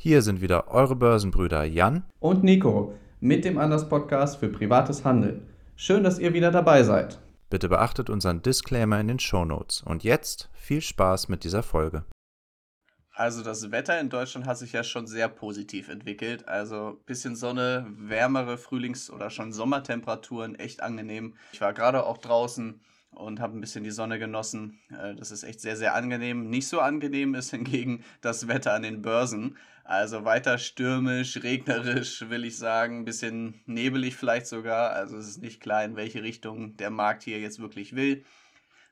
Hier sind wieder eure Börsenbrüder Jan und Nico mit dem Anders Podcast für privates Handeln. Schön, dass ihr wieder dabei seid. Bitte beachtet unseren Disclaimer in den Show Notes. Und jetzt viel Spaß mit dieser Folge. Also das Wetter in Deutschland hat sich ja schon sehr positiv entwickelt. Also bisschen Sonne, wärmere Frühlings- oder schon Sommertemperaturen, echt angenehm. Ich war gerade auch draußen und habe ein bisschen die Sonne genossen. Äh, das ist echt sehr, sehr angenehm. Nicht so angenehm ist hingegen das Wetter an den Börsen. Also weiter stürmisch, regnerisch, will ich sagen, ein bisschen nebelig vielleicht sogar. Also es ist nicht klar, in welche Richtung der Markt hier jetzt wirklich will.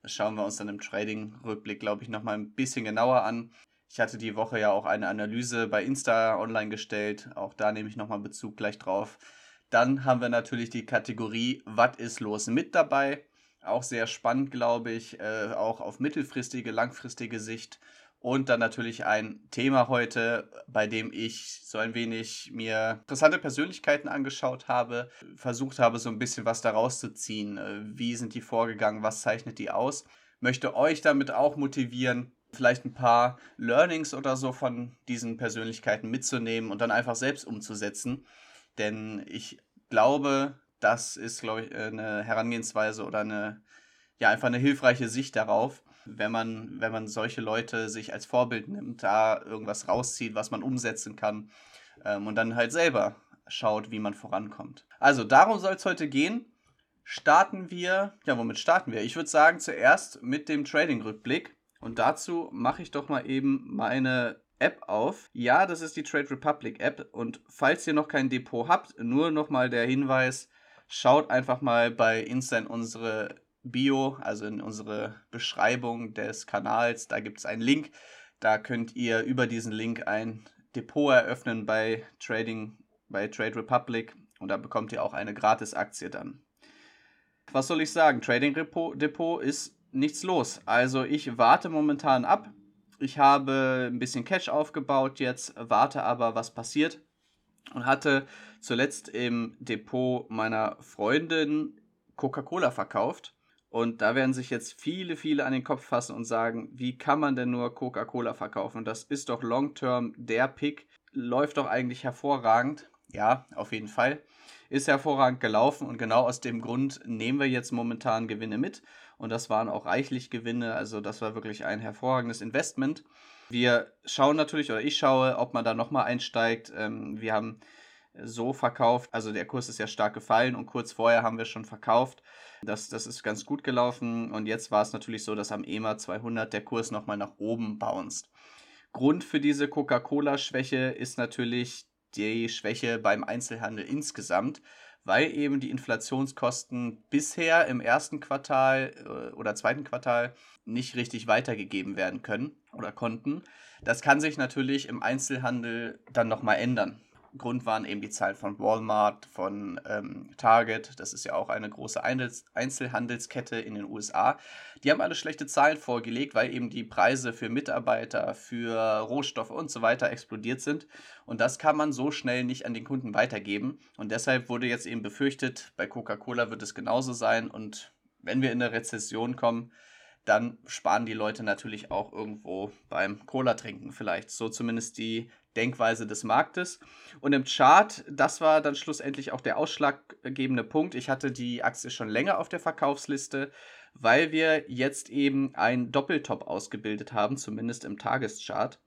Das schauen wir uns dann im Trading-Rückblick, glaube ich, nochmal ein bisschen genauer an. Ich hatte die Woche ja auch eine Analyse bei Insta online gestellt. Auch da nehme ich nochmal Bezug gleich drauf. Dann haben wir natürlich die Kategorie Was ist los mit dabei? Auch sehr spannend, glaube ich, äh, auch auf mittelfristige, langfristige Sicht. Und dann natürlich ein Thema heute, bei dem ich so ein wenig mir interessante Persönlichkeiten angeschaut habe, versucht habe, so ein bisschen was daraus zu ziehen. Äh, wie sind die vorgegangen? Was zeichnet die aus? Möchte euch damit auch motivieren, vielleicht ein paar Learnings oder so von diesen Persönlichkeiten mitzunehmen und dann einfach selbst umzusetzen. Denn ich glaube, das ist, glaube ich, eine Herangehensweise oder eine, ja, einfach eine hilfreiche Sicht darauf, wenn man, wenn man solche Leute sich als Vorbild nimmt, da irgendwas rauszieht, was man umsetzen kann ähm, und dann halt selber schaut, wie man vorankommt. Also darum soll es heute gehen. Starten wir, ja, womit starten wir? Ich würde sagen, zuerst mit dem Trading-Rückblick. Und dazu mache ich doch mal eben meine App auf. Ja, das ist die Trade Republic App. Und falls ihr noch kein Depot habt, nur nochmal der Hinweis, schaut einfach mal bei Insta in unsere Bio, also in unsere Beschreibung des Kanals. Da gibt es einen Link. Da könnt ihr über diesen Link ein Depot eröffnen bei Trading, bei Trade Republic. Und da bekommt ihr auch eine Gratis-Aktie dann. Was soll ich sagen? Trading Depot ist nichts los. Also ich warte momentan ab. Ich habe ein bisschen Cash aufgebaut jetzt, warte aber, was passiert. Und hatte zuletzt im Depot meiner Freundin Coca-Cola verkauft. Und da werden sich jetzt viele, viele an den Kopf fassen und sagen, wie kann man denn nur Coca-Cola verkaufen? Das ist doch long-term der Pick. Läuft doch eigentlich hervorragend. Ja, auf jeden Fall. Ist hervorragend gelaufen und genau aus dem Grund nehmen wir jetzt momentan Gewinne mit und das waren auch reichlich Gewinne. Also das war wirklich ein hervorragendes Investment. Wir schauen natürlich, oder ich schaue, ob man da nochmal einsteigt. Ähm, wir haben so verkauft, also der Kurs ist ja stark gefallen und kurz vorher haben wir schon verkauft. Das, das ist ganz gut gelaufen und jetzt war es natürlich so, dass am EMA 200 der Kurs nochmal nach oben bounced. Grund für diese Coca-Cola-Schwäche ist natürlich die Schwäche beim Einzelhandel insgesamt weil eben die Inflationskosten bisher im ersten Quartal äh, oder zweiten Quartal nicht richtig weitergegeben werden können oder konnten. Das kann sich natürlich im Einzelhandel dann nochmal ändern. Grund waren eben die Zahlen von Walmart, von ähm, Target, das ist ja auch eine große Einzelhandelskette in den USA. Die haben alle schlechte Zahlen vorgelegt, weil eben die Preise für Mitarbeiter, für Rohstoffe und so weiter explodiert sind. Und das kann man so schnell nicht an den Kunden weitergeben. Und deshalb wurde jetzt eben befürchtet, bei Coca-Cola wird es genauso sein. Und wenn wir in eine Rezession kommen, dann sparen die Leute natürlich auch irgendwo beim Cola trinken vielleicht. So zumindest die Denkweise des Marktes. Und im Chart, das war dann schlussendlich auch der ausschlaggebende Punkt. Ich hatte die Aktie schon länger auf der Verkaufsliste, weil wir jetzt eben einen Doppeltop ausgebildet haben, zumindest im Tageschart.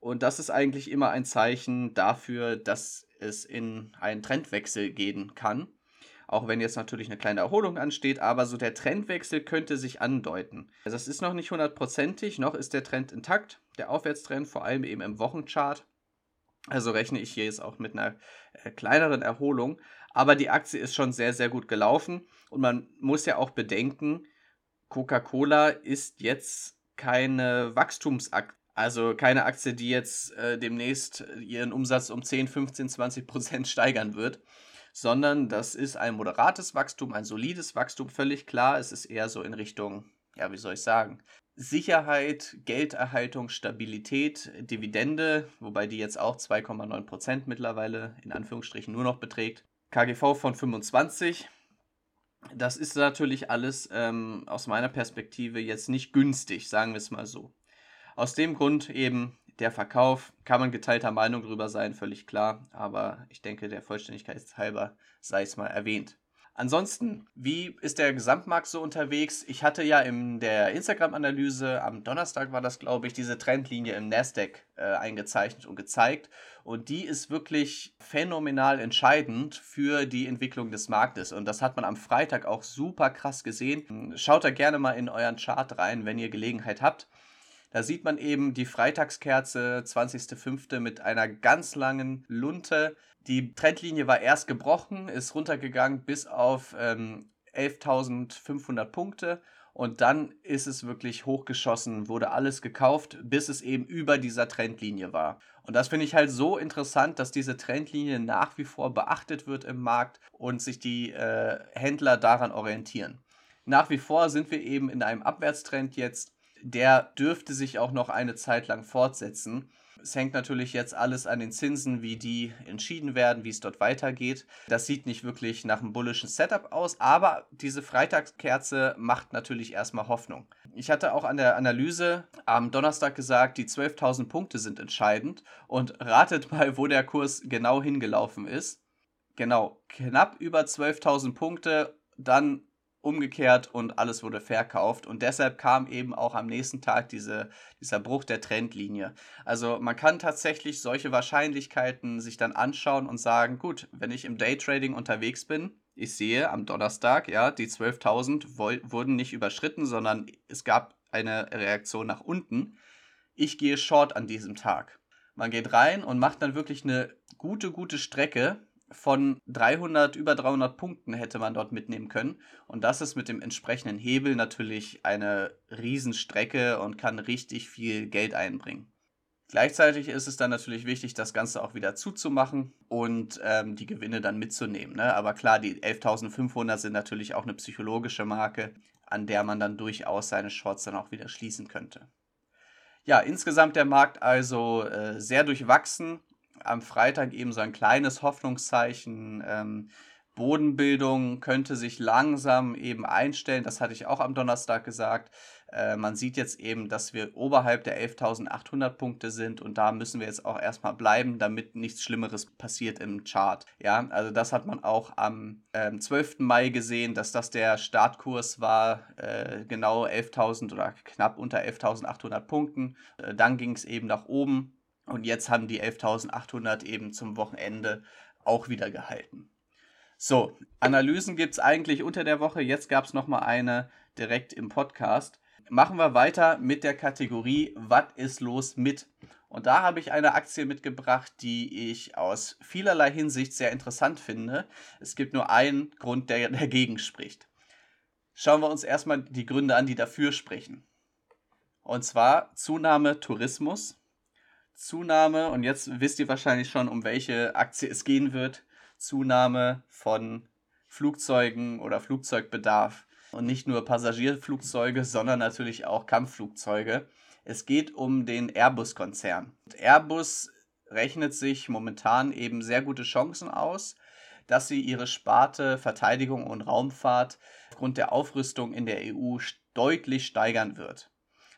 Und das ist eigentlich immer ein Zeichen dafür, dass es in einen Trendwechsel gehen kann. Auch wenn jetzt natürlich eine kleine Erholung ansteht, aber so der Trendwechsel könnte sich andeuten. Also es ist noch nicht hundertprozentig, noch ist der Trend intakt, der Aufwärtstrend, vor allem eben im Wochenchart. Also rechne ich hier jetzt auch mit einer äh, kleineren Erholung. Aber die Aktie ist schon sehr, sehr gut gelaufen. Und man muss ja auch bedenken, Coca-Cola ist jetzt keine Wachstumsaktie. Also keine Aktie, die jetzt äh, demnächst ihren Umsatz um 10, 15, 20 Prozent steigern wird, sondern das ist ein moderates Wachstum, ein solides Wachstum, völlig klar. Es ist eher so in Richtung, ja, wie soll ich sagen, Sicherheit, Gelderhaltung, Stabilität, Dividende, wobei die jetzt auch 2,9% mittlerweile in Anführungsstrichen nur noch beträgt. KGV von 25. Das ist natürlich alles ähm, aus meiner Perspektive jetzt nicht günstig, sagen wir es mal so. Aus dem Grund eben der Verkauf, kann man geteilter Meinung drüber sein, völlig klar. Aber ich denke, der Vollständigkeit halber sei es mal erwähnt. Ansonsten, wie ist der Gesamtmarkt so unterwegs? Ich hatte ja in der Instagram-Analyse, am Donnerstag war das, glaube ich, diese Trendlinie im Nasdaq äh, eingezeichnet und gezeigt. Und die ist wirklich phänomenal entscheidend für die Entwicklung des Marktes. Und das hat man am Freitag auch super krass gesehen. Schaut da gerne mal in euren Chart rein, wenn ihr Gelegenheit habt. Da sieht man eben die Freitagskerze 20.05. mit einer ganz langen Lunte. Die Trendlinie war erst gebrochen, ist runtergegangen bis auf ähm, 11.500 Punkte und dann ist es wirklich hochgeschossen, wurde alles gekauft, bis es eben über dieser Trendlinie war. Und das finde ich halt so interessant, dass diese Trendlinie nach wie vor beachtet wird im Markt und sich die äh, Händler daran orientieren. Nach wie vor sind wir eben in einem Abwärtstrend jetzt der dürfte sich auch noch eine Zeit lang fortsetzen. Es hängt natürlich jetzt alles an den Zinsen, wie die entschieden werden, wie es dort weitergeht. Das sieht nicht wirklich nach einem bullischen Setup aus, aber diese Freitagskerze macht natürlich erstmal Hoffnung. Ich hatte auch an der Analyse am Donnerstag gesagt, die 12.000 Punkte sind entscheidend und ratet mal, wo der Kurs genau hingelaufen ist. Genau, knapp über 12.000 Punkte, dann umgekehrt und alles wurde verkauft. Und deshalb kam eben auch am nächsten Tag diese, dieser Bruch der Trendlinie. Also man kann tatsächlich solche Wahrscheinlichkeiten sich dann anschauen und sagen, gut, wenn ich im Daytrading unterwegs bin, ich sehe am Donnerstag, ja, die 12.000 wurden nicht überschritten, sondern es gab eine Reaktion nach unten. Ich gehe short an diesem Tag. Man geht rein und macht dann wirklich eine gute, gute Strecke von 300, über 300 Punkten hätte man dort mitnehmen können. Und das ist mit dem entsprechenden Hebel natürlich eine Riesenstrecke und kann richtig viel Geld einbringen. Gleichzeitig ist es dann natürlich wichtig, das Ganze auch wieder zuzumachen und ähm, die Gewinne dann mitzunehmen. Ne? Aber klar, die 11.500 sind natürlich auch eine psychologische Marke, an der man dann durchaus seine Shorts dann auch wieder schließen könnte. Ja, insgesamt der Markt also äh, sehr durchwachsen am Freitag eben so ein kleines Hoffnungszeichen. Ähm, Bodenbildung könnte sich langsam eben einstellen. Das hatte ich auch am Donnerstag gesagt. Äh, man sieht jetzt eben, dass wir oberhalb der 11.800 Punkte sind und da müssen wir jetzt auch erstmal bleiben, damit nichts Schlimmeres passiert im Chart. Ja, also das hat man auch am äh, 12. Mai gesehen, dass das der Startkurs war, äh, genau 11.000 oder knapp unter 11.800 Punkten. Äh, dann ging es eben nach oben und jetzt haben die 11.800 eben zum Wochenende auch wieder gehalten. So, Analysen gibt es eigentlich unter der Woche. Jetzt gab es nochmal eine direkt im Podcast. Machen wir weiter mit der Kategorie Was ist los mit? Und da habe ich eine Aktie mitgebracht, die ich aus vielerlei Hinsicht sehr interessant finde. Es gibt nur einen Grund, der dagegen spricht. Schauen wir uns erstmal die Gründe an, die dafür sprechen. Und zwar Zunahme Tourismus, Zunahme, und jetzt wisst ihr wahrscheinlich schon, um welche Aktie es gehen wird, Zunahme von Flugzeugen oder Flugzeugbedarf. Und nicht nur Passagierflugzeuge, sondern natürlich auch Kampfflugzeuge. Es geht um den Airbus-Konzern. Airbus rechnet sich momentan eben sehr gute Chancen aus, dass sie ihre Sparte Verteidigung und Raumfahrt aufgrund der Aufrüstung in der EU deutlich steigern wird.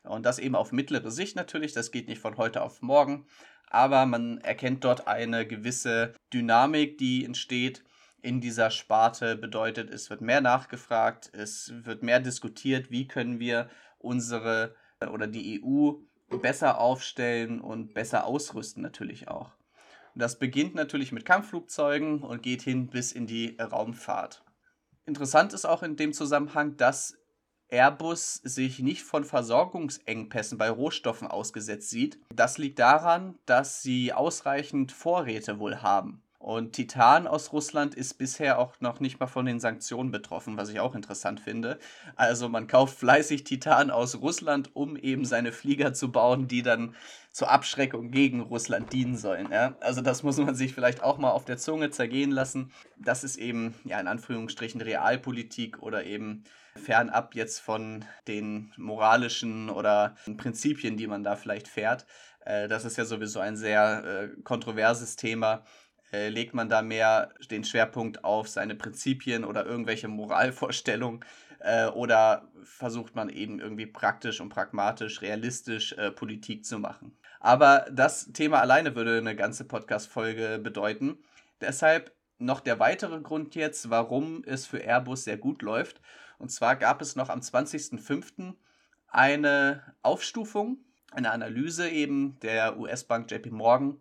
Und das eben auf mittlere Sicht natürlich, das geht nicht von heute auf morgen, aber man erkennt dort eine gewisse Dynamik, die entsteht in dieser Sparte. Bedeutet, es wird mehr nachgefragt, es wird mehr diskutiert, wie können wir unsere oder die EU besser aufstellen und besser ausrüsten natürlich auch. Und das beginnt natürlich mit Kampfflugzeugen und geht hin bis in die Raumfahrt. Interessant ist auch in dem Zusammenhang, dass Airbus sich nicht von Versorgungsengpässen bei Rohstoffen ausgesetzt sieht. Das liegt daran, dass sie ausreichend Vorräte wohl haben. Und Titan aus Russland ist bisher auch noch nicht mal von den Sanktionen betroffen, was ich auch interessant finde. Also man kauft fleißig Titan aus Russland, um eben seine Flieger zu bauen, die dann zur Abschreckung gegen Russland dienen sollen. Ja? Also das muss man sich vielleicht auch mal auf der Zunge zergehen lassen. Das ist eben, ja, in Anführungsstrichen Realpolitik oder eben fernab jetzt von den moralischen oder Prinzipien, die man da vielleicht fährt. Äh, das ist ja sowieso ein sehr äh, kontroverses Thema. Äh, legt man da mehr den Schwerpunkt auf seine Prinzipien oder irgendwelche Moralvorstellungen? Äh, oder versucht man eben irgendwie praktisch und pragmatisch, realistisch äh, Politik zu machen. Aber das Thema alleine würde eine ganze Podcast-Folge bedeuten. Deshalb noch der weitere Grund jetzt, warum es für Airbus sehr gut läuft. Und zwar gab es noch am 20.05. eine Aufstufung, eine Analyse eben der US-Bank JP Morgan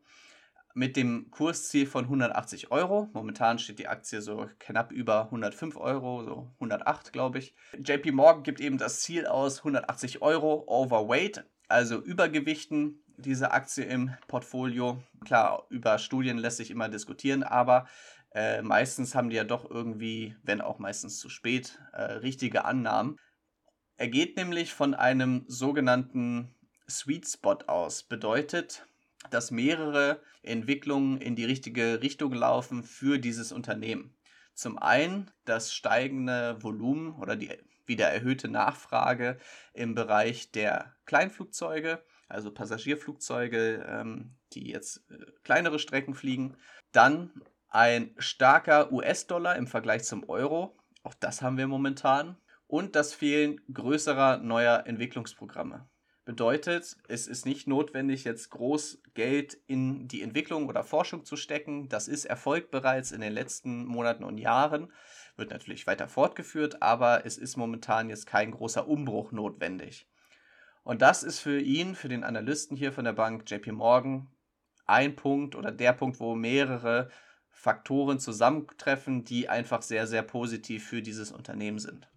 mit dem Kursziel von 180 Euro. Momentan steht die Aktie so knapp über 105 Euro, so 108 glaube ich. JP Morgan gibt eben das Ziel aus 180 Euro Overweight, also Übergewichten diese Aktie im Portfolio. Klar, über Studien lässt sich immer diskutieren, aber äh, meistens haben die ja doch irgendwie, wenn auch meistens zu spät, äh, richtige Annahmen. Er geht nämlich von einem sogenannten Sweet Spot aus. Bedeutet, dass mehrere Entwicklungen in die richtige Richtung laufen für dieses Unternehmen. Zum einen das steigende Volumen oder die wieder erhöhte Nachfrage im Bereich der Kleinflugzeuge, also Passagierflugzeuge, ähm, die jetzt äh, kleinere Strecken fliegen. Dann ein starker US-Dollar im Vergleich zum Euro, auch das haben wir momentan. Und das Fehlen größerer neuer Entwicklungsprogramme. Bedeutet, es ist nicht notwendig, jetzt groß Geld in die Entwicklung oder Forschung zu stecken. Das ist erfolgt bereits in den letzten Monaten und Jahren, wird natürlich weiter fortgeführt, aber es ist momentan jetzt kein großer Umbruch notwendig. Und das ist für ihn, für den Analysten hier von der Bank JP Morgan, ein Punkt oder der Punkt, wo mehrere Faktoren zusammentreffen, die einfach sehr, sehr positiv für dieses Unternehmen sind.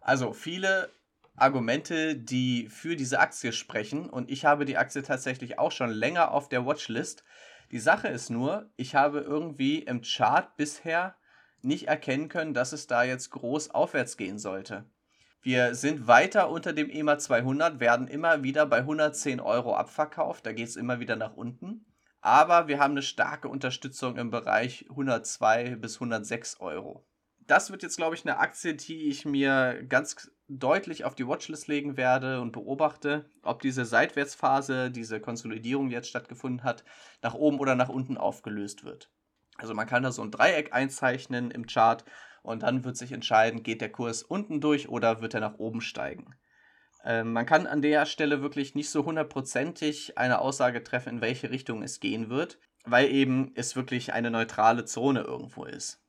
Also viele Argumente, die für diese Aktie sprechen und ich habe die Aktie tatsächlich auch schon länger auf der Watchlist. Die Sache ist nur, ich habe irgendwie im Chart bisher nicht erkennen können, dass es da jetzt groß aufwärts gehen sollte. Wir sind weiter unter dem EMA 200, werden immer wieder bei 110 Euro abverkauft, da geht es immer wieder nach unten. Aber wir haben eine starke Unterstützung im Bereich 102 bis 106 Euro. Das wird jetzt, glaube ich, eine Aktie, die ich mir ganz deutlich auf die Watchlist legen werde und beobachte, ob diese Seitwärtsphase, diese Konsolidierung jetzt stattgefunden hat, nach oben oder nach unten aufgelöst wird. Also man kann da so ein Dreieck einzeichnen im Chart und dann wird sich entscheiden, geht der Kurs unten durch oder wird er nach oben steigen. Ähm, man kann an der Stelle wirklich nicht so hundertprozentig eine Aussage treffen, in welche Richtung es gehen wird, weil eben es wirklich eine neutrale Zone irgendwo ist.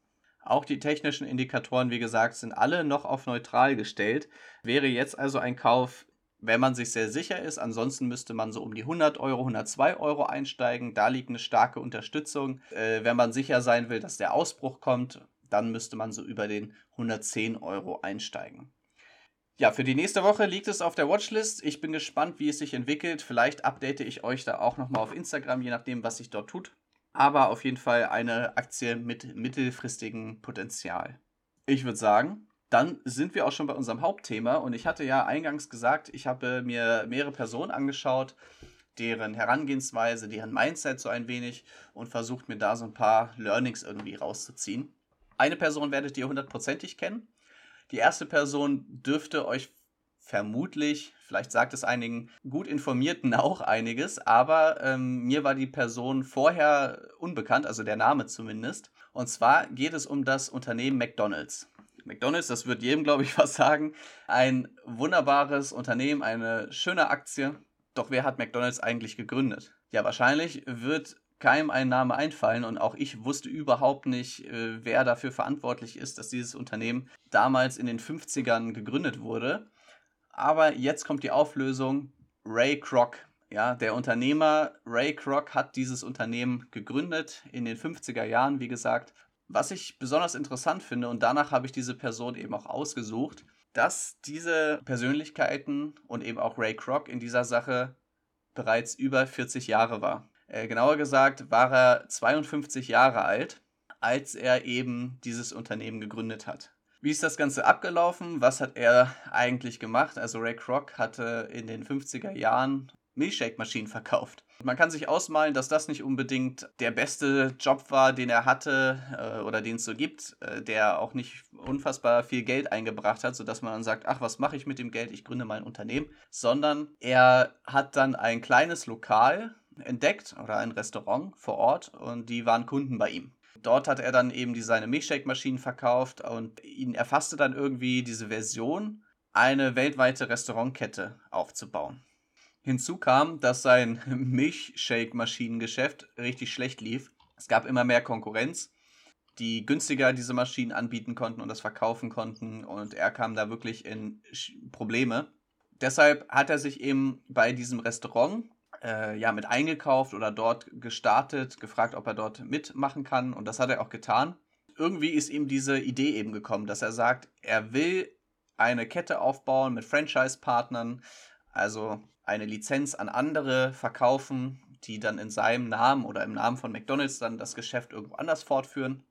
Auch die technischen Indikatoren, wie gesagt, sind alle noch auf neutral gestellt. Wäre jetzt also ein Kauf, wenn man sich sehr sicher ist. Ansonsten müsste man so um die 100 Euro, 102 Euro einsteigen. Da liegt eine starke Unterstützung. Äh, wenn man sicher sein will, dass der Ausbruch kommt, dann müsste man so über den 110 Euro einsteigen. Ja, für die nächste Woche liegt es auf der Watchlist. Ich bin gespannt, wie es sich entwickelt. Vielleicht update ich euch da auch nochmal auf Instagram, je nachdem, was sich dort tut. Aber auf jeden Fall eine Aktie mit mittelfristigem Potenzial. Ich würde sagen, dann sind wir auch schon bei unserem Hauptthema. Und ich hatte ja eingangs gesagt, ich habe mir mehrere Personen angeschaut, deren Herangehensweise, deren Mindset so ein wenig und versucht mir da so ein paar Learnings irgendwie rauszuziehen. Eine Person werdet ihr hundertprozentig kennen. Die erste Person dürfte euch vermutlich, vielleicht sagt es einigen gut informierten auch einiges, aber ähm, mir war die Person vorher unbekannt, also der Name zumindest. Und zwar geht es um das Unternehmen McDonald's. McDonald's, das wird jedem, glaube ich, was sagen, ein wunderbares Unternehmen, eine schöne Aktie. Doch wer hat McDonald's eigentlich gegründet? Ja, wahrscheinlich wird keinem ein Name einfallen und auch ich wusste überhaupt nicht, äh, wer dafür verantwortlich ist, dass dieses Unternehmen damals in den 50ern gegründet wurde. Aber jetzt kommt die Auflösung. Ray Kroc, ja, der Unternehmer Ray Kroc hat dieses Unternehmen gegründet in den 50er Jahren, wie gesagt. Was ich besonders interessant finde, und danach habe ich diese Person eben auch ausgesucht, dass diese Persönlichkeiten und eben auch Ray Kroc in dieser Sache bereits über 40 Jahre war. Äh, genauer gesagt war er 52 Jahre alt, als er eben dieses Unternehmen gegründet hat. Wie ist das Ganze abgelaufen? Was hat er eigentlich gemacht? Also Ray Kroc hatte in den 50er Jahren Milchshake-Maschinen verkauft. Man kann sich ausmalen, dass das nicht unbedingt der beste Job war, den er hatte äh, oder den es so gibt, äh, der auch nicht unfassbar viel Geld eingebracht hat, sodass man dann sagt, ach, was mache ich mit dem Geld? Ich gründe mein Unternehmen. Sondern er hat dann ein kleines Lokal entdeckt oder ein Restaurant vor Ort und die waren Kunden bei ihm. Dort hat er dann eben seine Milchshake-Maschinen verkauft und ihn erfasste dann irgendwie diese Version, eine weltweite Restaurantkette aufzubauen. Hinzu kam, dass sein Milchshake-Maschinengeschäft richtig schlecht lief. Es gab immer mehr Konkurrenz, die günstiger diese Maschinen anbieten konnten und das verkaufen konnten und er kam da wirklich in Probleme. Deshalb hat er sich eben bei diesem Restaurant äh, ja mit eingekauft oder dort gestartet, gefragt, ob er dort mitmachen kann und das hat er auch getan. Irgendwie ist ihm diese Idee eben gekommen, dass er sagt, er will eine Kette aufbauen mit Franchise-Partnern, also eine Lizenz an andere verkaufen, die dann in seinem Namen oder im Namen von McDonald's dann das Geschäft irgendwo anders fortführen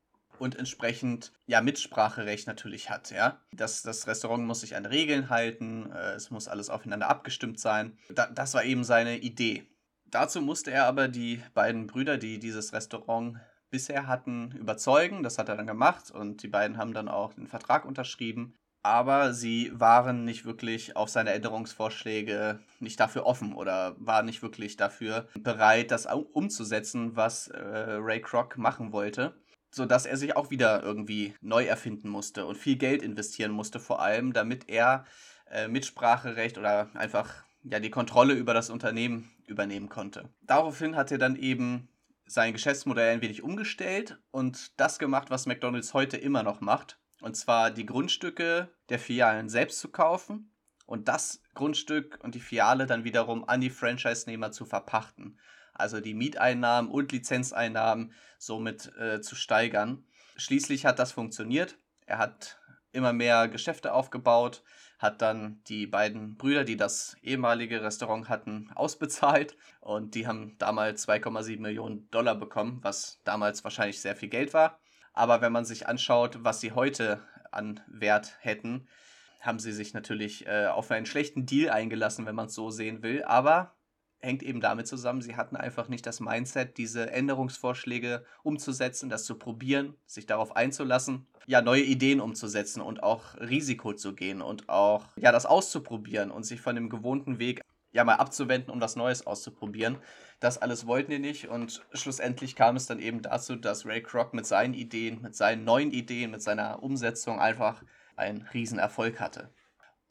und entsprechend ja Mitspracherecht natürlich hat, ja. Das, das Restaurant muss sich an Regeln halten, äh, es muss alles aufeinander abgestimmt sein. Da, das war eben seine Idee. Dazu musste er aber die beiden Brüder, die dieses Restaurant bisher hatten, überzeugen. Das hat er dann gemacht und die beiden haben dann auch den Vertrag unterschrieben aber sie waren nicht wirklich auf seine Änderungsvorschläge nicht dafür offen oder waren nicht wirklich dafür bereit, das umzusetzen, was äh, Ray Kroc machen wollte, sodass er sich auch wieder irgendwie neu erfinden musste und viel Geld investieren musste, vor allem, damit er äh, Mitspracherecht oder einfach ja die Kontrolle über das Unternehmen übernehmen konnte. Daraufhin hat er dann eben sein Geschäftsmodell ein wenig umgestellt und das gemacht, was McDonald's heute immer noch macht und zwar die Grundstücke der Filialen selbst zu kaufen und das Grundstück und die Filiale dann wiederum an die Franchise-Nehmer zu verpachten. Also die Mieteinnahmen und Lizenzeinnahmen somit äh, zu steigern. Schließlich hat das funktioniert. Er hat immer mehr Geschäfte aufgebaut, hat dann die beiden Brüder, die das ehemalige Restaurant hatten, ausbezahlt und die haben damals 2,7 Millionen Dollar bekommen, was damals wahrscheinlich sehr viel Geld war. Aber wenn man sich anschaut, was sie heute an Wert hätten, haben sie sich natürlich äh, auf einen schlechten Deal eingelassen, wenn man es so sehen will. Aber hängt eben damit zusammen, sie hatten einfach nicht das Mindset, diese Änderungsvorschläge umzusetzen, das zu probieren, sich darauf einzulassen, ja, neue Ideen umzusetzen und auch Risiko zu gehen und auch, ja, das auszuprobieren und sich von dem gewohnten Weg ja mal abzuwenden, um was Neues auszuprobieren. Das alles wollten die nicht und schlussendlich kam es dann eben dazu, dass Ray Kroc mit seinen Ideen, mit seinen neuen Ideen, mit seiner Umsetzung einfach einen Riesenerfolg hatte.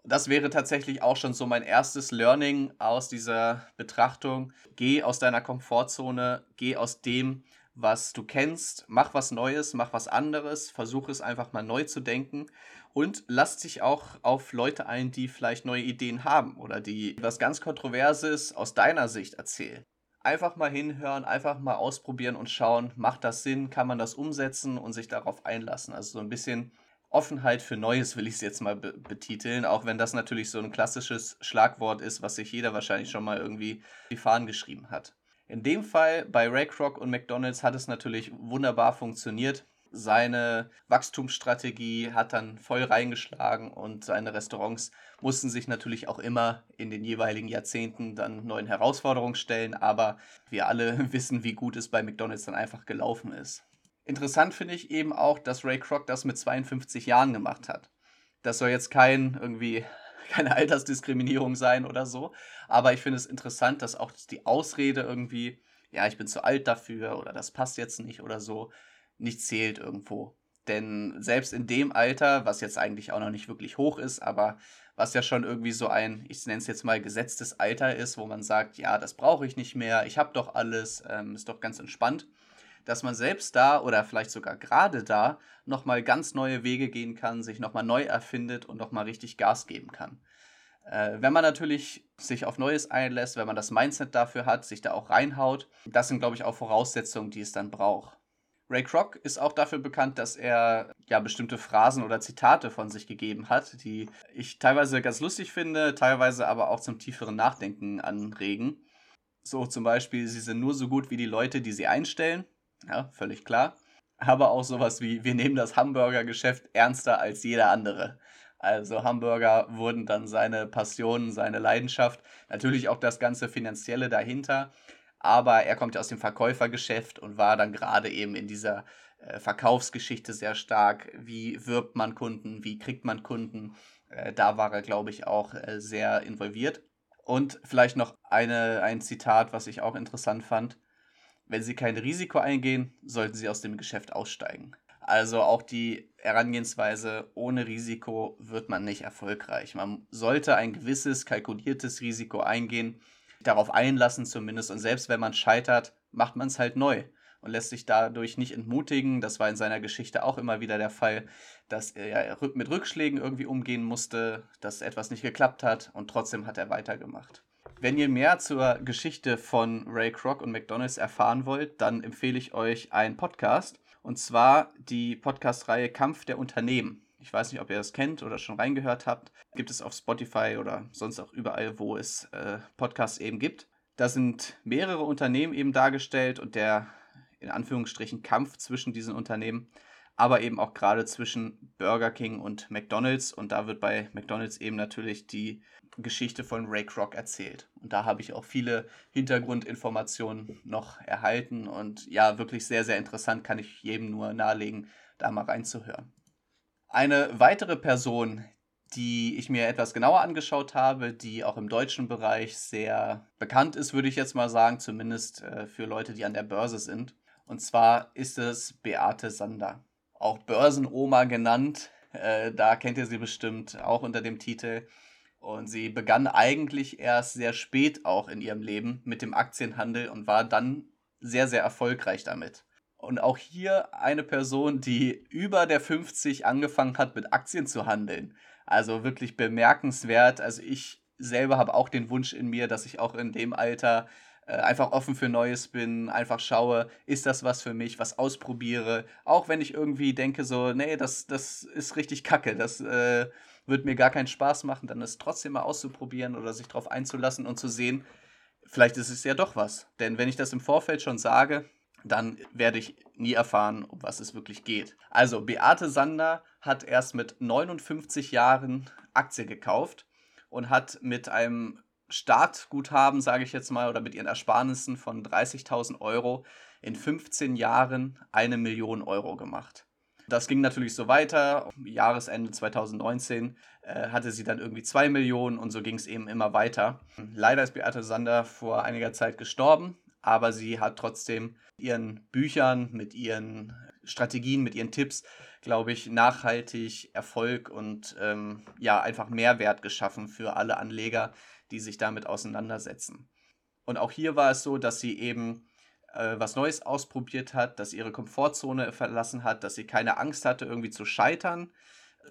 Das wäre tatsächlich auch schon so mein erstes Learning aus dieser Betrachtung. Geh aus deiner Komfortzone, geh aus dem, was du kennst, mach was Neues, mach was anderes, versuch es einfach mal neu zu denken und lass dich auch auf Leute ein, die vielleicht neue Ideen haben oder die was ganz Kontroverses aus deiner Sicht erzählen. Einfach mal hinhören, einfach mal ausprobieren und schauen, macht das Sinn, kann man das umsetzen und sich darauf einlassen. Also so ein bisschen Offenheit für Neues will ich es jetzt mal be betiteln, auch wenn das natürlich so ein klassisches Schlagwort ist, was sich jeder wahrscheinlich schon mal irgendwie die Fahnen geschrieben hat. In dem Fall bei Ray Kroc und McDonald's hat es natürlich wunderbar funktioniert seine Wachstumsstrategie hat dann voll reingeschlagen und seine Restaurants mussten sich natürlich auch immer in den jeweiligen Jahrzehnten dann neuen Herausforderungen stellen, aber wir alle wissen, wie gut es bei McDonald's dann einfach gelaufen ist. Interessant finde ich eben auch, dass Ray Kroc das mit 52 Jahren gemacht hat. Das soll jetzt kein irgendwie keine Altersdiskriminierung sein oder so, aber ich finde es interessant, dass auch die Ausrede irgendwie, ja, ich bin zu alt dafür oder das passt jetzt nicht oder so, nicht zählt irgendwo. Denn selbst in dem Alter, was jetzt eigentlich auch noch nicht wirklich hoch ist, aber was ja schon irgendwie so ein, ich nenne es jetzt mal gesetztes Alter ist, wo man sagt, ja, das brauche ich nicht mehr, ich habe doch alles, ähm, ist doch ganz entspannt, dass man selbst da oder vielleicht sogar gerade da nochmal ganz neue Wege gehen kann, sich nochmal neu erfindet und nochmal richtig Gas geben kann. Äh, wenn man natürlich sich auf Neues einlässt, wenn man das Mindset dafür hat, sich da auch reinhaut, das sind, glaube ich, auch Voraussetzungen, die es dann braucht. Ray Kroc ist auch dafür bekannt, dass er ja bestimmte Phrasen oder Zitate von sich gegeben hat, die ich teilweise ganz lustig finde, teilweise aber auch zum tieferen Nachdenken anregen. So zum Beispiel, sie sind nur so gut wie die Leute, die sie einstellen. Ja, völlig klar. Aber auch sowas wie, wir nehmen das Hamburgergeschäft ernster als jeder andere. Also Hamburger wurden dann seine Passion, seine Leidenschaft, natürlich auch das ganze Finanzielle dahinter aber er kommt ja aus dem Verkäufergeschäft und war dann gerade eben in dieser äh, Verkaufsgeschichte sehr stark. Wie wirbt man Kunden, wie kriegt man Kunden? Äh, da war er, glaube ich, auch äh, sehr involviert. Und vielleicht noch eine, ein Zitat, was ich auch interessant fand. Wenn Sie kein Risiko eingehen, sollten Sie aus dem Geschäft aussteigen. Also auch die Herangehensweise ohne Risiko wird man nicht erfolgreich. Man sollte ein gewisses kalkuliertes Risiko eingehen, darauf einlassen zumindest. Und selbst wenn man scheitert, macht man es halt neu und lässt sich dadurch nicht entmutigen. Das war in seiner Geschichte auch immer wieder der Fall, dass er mit Rückschlägen irgendwie umgehen musste, dass etwas nicht geklappt hat und trotzdem hat er weitergemacht. Wenn ihr mehr zur Geschichte von Ray Kroc und McDonald's erfahren wollt, dann empfehle ich euch einen Podcast. Und zwar die Podcast-Reihe Kampf der Unternehmen. Ich weiß nicht, ob ihr das kennt oder schon reingehört habt. Gibt es auf Spotify oder sonst auch überall, wo es äh, Podcasts eben gibt. Da sind mehrere Unternehmen eben dargestellt und der in Anführungsstrichen Kampf zwischen diesen Unternehmen, aber eben auch gerade zwischen Burger King und McDonald's. Und da wird bei McDonald's eben natürlich die Geschichte von Ray Kroc erzählt. Und da habe ich auch viele Hintergrundinformationen noch erhalten. Und ja, wirklich sehr, sehr interessant, kann ich jedem nur nahelegen, da mal reinzuhören. Eine weitere Person, die ich mir etwas genauer angeschaut habe, die auch im deutschen Bereich sehr bekannt ist, würde ich jetzt mal sagen, zumindest äh, für Leute, die an der Börse sind. Und zwar ist es Beate Sander, auch Börsenoma genannt. Äh, da kennt ihr sie bestimmt auch unter dem Titel und sie begann eigentlich erst sehr spät auch in ihrem Leben mit dem Aktienhandel und war dann sehr, sehr erfolgreich damit. Und auch hier eine Person, die über der 50 angefangen hat, mit Aktien zu handeln. Also wirklich bemerkenswert. Also ich selber habe auch den Wunsch in mir, dass ich auch in dem Alter äh, einfach offen für Neues bin, einfach schaue, ist das was für mich, was ausprobiere. Auch wenn ich irgendwie denke, so, nee, das, das ist richtig kacke, das äh, wird mir gar keinen Spaß machen, dann es trotzdem mal auszuprobieren oder sich darauf einzulassen und zu sehen, vielleicht ist es ja doch was. Denn wenn ich das im Vorfeld schon sage, dann werde ich nie erfahren, um was es wirklich geht. Also, Beate Sander hat erst mit 59 Jahren Aktie gekauft und hat mit einem Startguthaben, sage ich jetzt mal, oder mit ihren Ersparnissen von 30.000 Euro in 15 Jahren eine Million Euro gemacht. Das ging natürlich so weiter. Jahresende 2019 äh, hatte sie dann irgendwie 2 Millionen und so ging es eben immer weiter. Leider ist Beate Sander vor einiger Zeit gestorben, aber sie hat trotzdem ihren Büchern, mit ihren Strategien, mit ihren Tipps, glaube ich, nachhaltig Erfolg und ähm, ja, einfach Mehrwert geschaffen für alle Anleger, die sich damit auseinandersetzen. Und auch hier war es so, dass sie eben äh, was Neues ausprobiert hat, dass sie ihre Komfortzone verlassen hat, dass sie keine Angst hatte, irgendwie zu scheitern,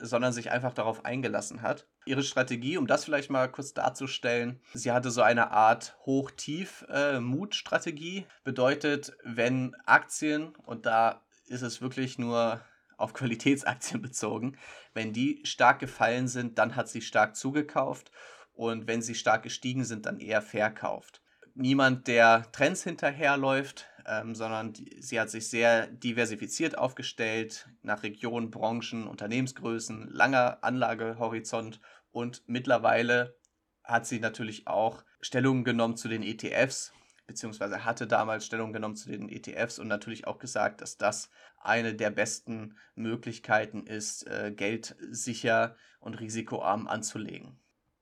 sondern sich einfach darauf eingelassen hat. Ihre Strategie, um das vielleicht mal kurz darzustellen, sie hatte so eine Art Hoch-Tief-Mut-Strategie. Äh, Bedeutet, wenn Aktien, und da ist es wirklich nur auf Qualitätsaktien bezogen, wenn die stark gefallen sind, dann hat sie stark zugekauft und wenn sie stark gestiegen sind, dann eher verkauft niemand, der Trends hinterherläuft, ähm, sondern die, sie hat sich sehr diversifiziert aufgestellt nach Regionen, Branchen, Unternehmensgrößen, langer Anlagehorizont und mittlerweile hat sie natürlich auch Stellung genommen zu den ETFs, beziehungsweise hatte damals Stellung genommen zu den ETFs und natürlich auch gesagt, dass das eine der besten Möglichkeiten ist, äh, Geld sicher und risikoarm anzulegen.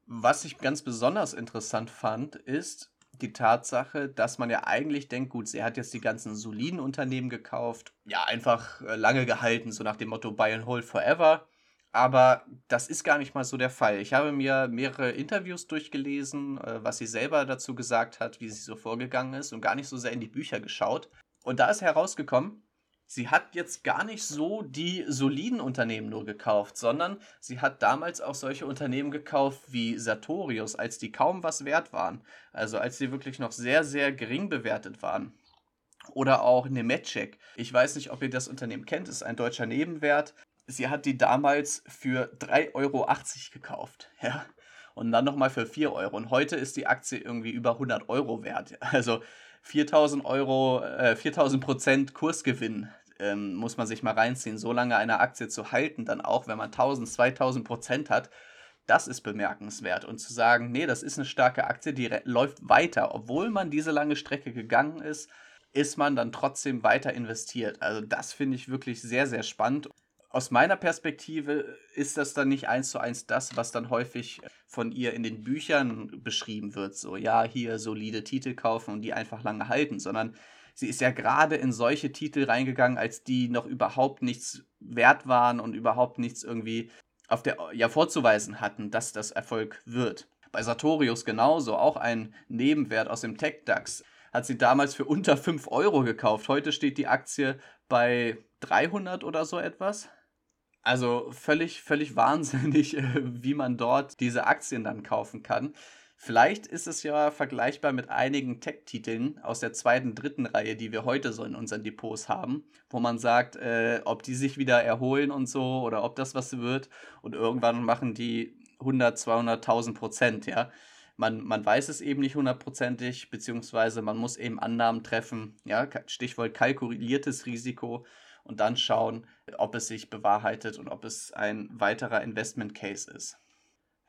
Was ich ganz besonders interessant fand, ist, die Tatsache, dass man ja eigentlich denkt, gut, sie hat jetzt die ganzen soliden Unternehmen gekauft, ja, einfach äh, lange gehalten, so nach dem Motto Buy and Hold Forever. Aber das ist gar nicht mal so der Fall. Ich habe mir mehrere Interviews durchgelesen, äh, was sie selber dazu gesagt hat, wie sie so vorgegangen ist und gar nicht so sehr in die Bücher geschaut. Und da ist herausgekommen, sie hat jetzt gar nicht so die soliden Unternehmen nur gekauft, sondern sie hat damals auch solche Unternehmen gekauft wie Sartorius, als die kaum was wert waren. Also als sie wirklich noch sehr, sehr gering bewertet waren. Oder auch Nemetschek. Ich weiß nicht, ob ihr das Unternehmen kennt, ist ein deutscher Nebenwert. Sie hat die damals für 3,80 Euro gekauft. Ja. Und dann nochmal für 4 Euro. Und heute ist die Aktie irgendwie über 100 Euro wert. Also 4000 Euro, äh, 4000 Prozent Kursgewinn ähm, muss man sich mal reinziehen. So lange eine Aktie zu halten, dann auch, wenn man 1000, 2000 Prozent hat, das ist bemerkenswert. Und zu sagen, nee, das ist eine starke Aktie, die läuft weiter, obwohl man diese lange Strecke gegangen ist, ist man dann trotzdem weiter investiert. Also das finde ich wirklich sehr, sehr spannend aus meiner Perspektive ist das dann nicht eins zu eins das, was dann häufig von ihr in den Büchern beschrieben wird. So, ja, hier solide Titel kaufen und die einfach lange halten, sondern sie ist ja gerade in solche Titel reingegangen, als die noch überhaupt nichts wert waren und überhaupt nichts irgendwie auf der ja vorzuweisen hatten, dass das Erfolg wird. Bei Sartorius genauso, auch ein Nebenwert aus dem Tech-DAX. Hat sie damals für unter 5 Euro gekauft. Heute steht die Aktie bei 300 oder so etwas. Also völlig, völlig wahnsinnig, wie man dort diese Aktien dann kaufen kann. Vielleicht ist es ja vergleichbar mit einigen Tech-Titeln aus der zweiten, dritten Reihe, die wir heute so in unseren Depots haben, wo man sagt, äh, ob die sich wieder erholen und so oder ob das was wird. Und irgendwann machen die 100, 200.000 Prozent, ja. Man, man weiß es eben nicht hundertprozentig, beziehungsweise man muss eben Annahmen treffen, ja, Stichwort kalkuliertes Risiko und dann schauen, ob es sich bewahrheitet und ob es ein weiterer Investment Case ist.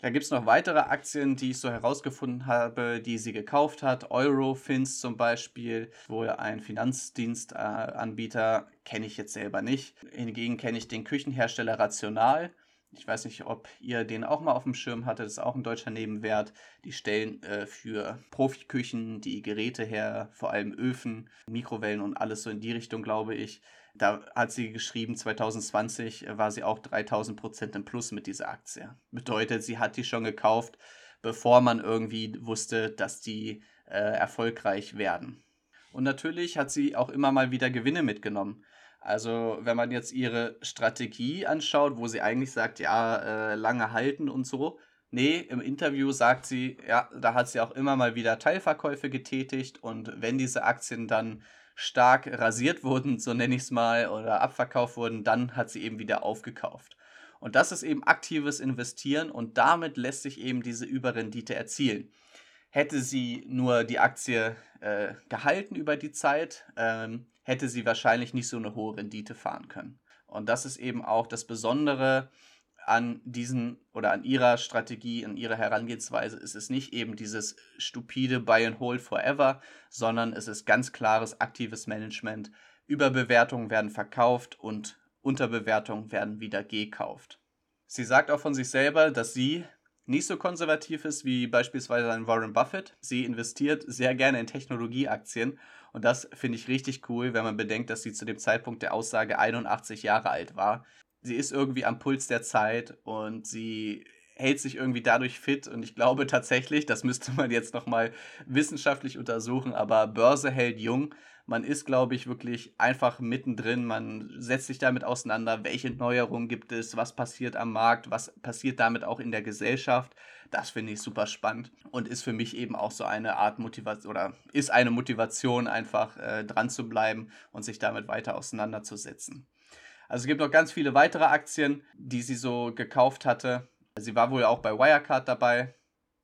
Da gibt es noch weitere Aktien, die ich so herausgefunden habe, die sie gekauft hat. Eurofins zum Beispiel, wohl ein Finanzdienstanbieter, kenne ich jetzt selber nicht. Hingegen kenne ich den Küchenhersteller Rational. Ich weiß nicht, ob ihr den auch mal auf dem Schirm hattet. Das ist auch ein deutscher Nebenwert. Die stellen äh, für Profiküchen die Geräte her, vor allem Öfen, Mikrowellen und alles so in die Richtung, glaube ich. Da hat sie geschrieben, 2020 war sie auch 3000 Prozent im Plus mit dieser Aktie. Bedeutet, sie hat die schon gekauft, bevor man irgendwie wusste, dass die äh, erfolgreich werden. Und natürlich hat sie auch immer mal wieder Gewinne mitgenommen. Also wenn man jetzt ihre Strategie anschaut, wo sie eigentlich sagt, ja, äh, lange halten und so. Nee, im Interview sagt sie, ja, da hat sie auch immer mal wieder Teilverkäufe getätigt und wenn diese Aktien dann stark rasiert wurden, so nenne ich es mal, oder abverkauft wurden, dann hat sie eben wieder aufgekauft. Und das ist eben aktives Investieren und damit lässt sich eben diese Überrendite erzielen. Hätte sie nur die Aktie äh, gehalten über die Zeit, ähm, hätte sie wahrscheinlich nicht so eine hohe Rendite fahren können. Und das ist eben auch das Besondere an diesen oder an ihrer Strategie, an ihrer Herangehensweise ist es nicht eben dieses stupide Buy and Hold Forever, sondern es ist ganz klares aktives Management. Überbewertungen werden verkauft und Unterbewertungen werden wieder gekauft. Sie sagt auch von sich selber, dass sie nicht so konservativ ist wie beispielsweise ein Warren Buffett. Sie investiert sehr gerne in Technologieaktien und das finde ich richtig cool, wenn man bedenkt, dass sie zu dem Zeitpunkt der Aussage 81 Jahre alt war sie ist irgendwie am Puls der Zeit und sie hält sich irgendwie dadurch fit und ich glaube tatsächlich, das müsste man jetzt nochmal wissenschaftlich untersuchen, aber Börse hält jung. Man ist, glaube ich, wirklich einfach mittendrin. Man setzt sich damit auseinander, welche Neuerungen gibt es, was passiert am Markt, was passiert damit auch in der Gesellschaft. Das finde ich super spannend und ist für mich eben auch so eine Art Motivation oder ist eine Motivation, einfach äh, dran zu bleiben und sich damit weiter auseinanderzusetzen. Also es gibt noch ganz viele weitere Aktien, die sie so gekauft hatte. Sie war wohl auch bei Wirecard dabei,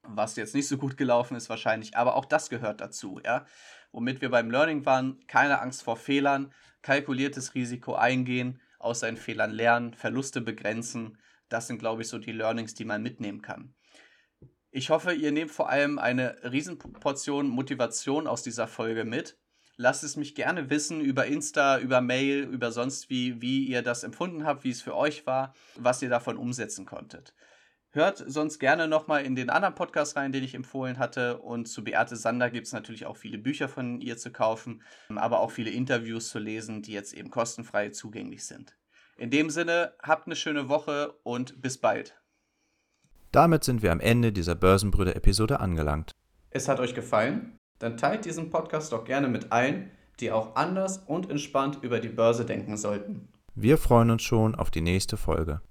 was jetzt nicht so gut gelaufen ist wahrscheinlich, aber auch das gehört dazu, ja. Womit wir beim Learning waren, keine Angst vor Fehlern, kalkuliertes Risiko eingehen, aus seinen Fehlern lernen, Verluste begrenzen. Das sind, glaube ich, so die Learnings, die man mitnehmen kann. Ich hoffe, ihr nehmt vor allem eine Riesenportion Motivation aus dieser Folge mit Lasst es mich gerne wissen über Insta, über Mail, über sonst wie, wie ihr das empfunden habt, wie es für euch war, was ihr davon umsetzen konntet. Hört sonst gerne nochmal in den anderen Podcast rein, den ich empfohlen hatte. Und zu Beate Sander gibt es natürlich auch viele Bücher von ihr zu kaufen, aber auch viele Interviews zu lesen, die jetzt eben kostenfrei zugänglich sind. In dem Sinne, habt eine schöne Woche und bis bald. Damit sind wir am Ende dieser Börsenbrüder-Episode angelangt. Es hat euch gefallen? Dann teilt diesen Podcast doch gerne mit allen, die auch anders und entspannt über die Börse denken sollten. Wir freuen uns schon auf die nächste Folge.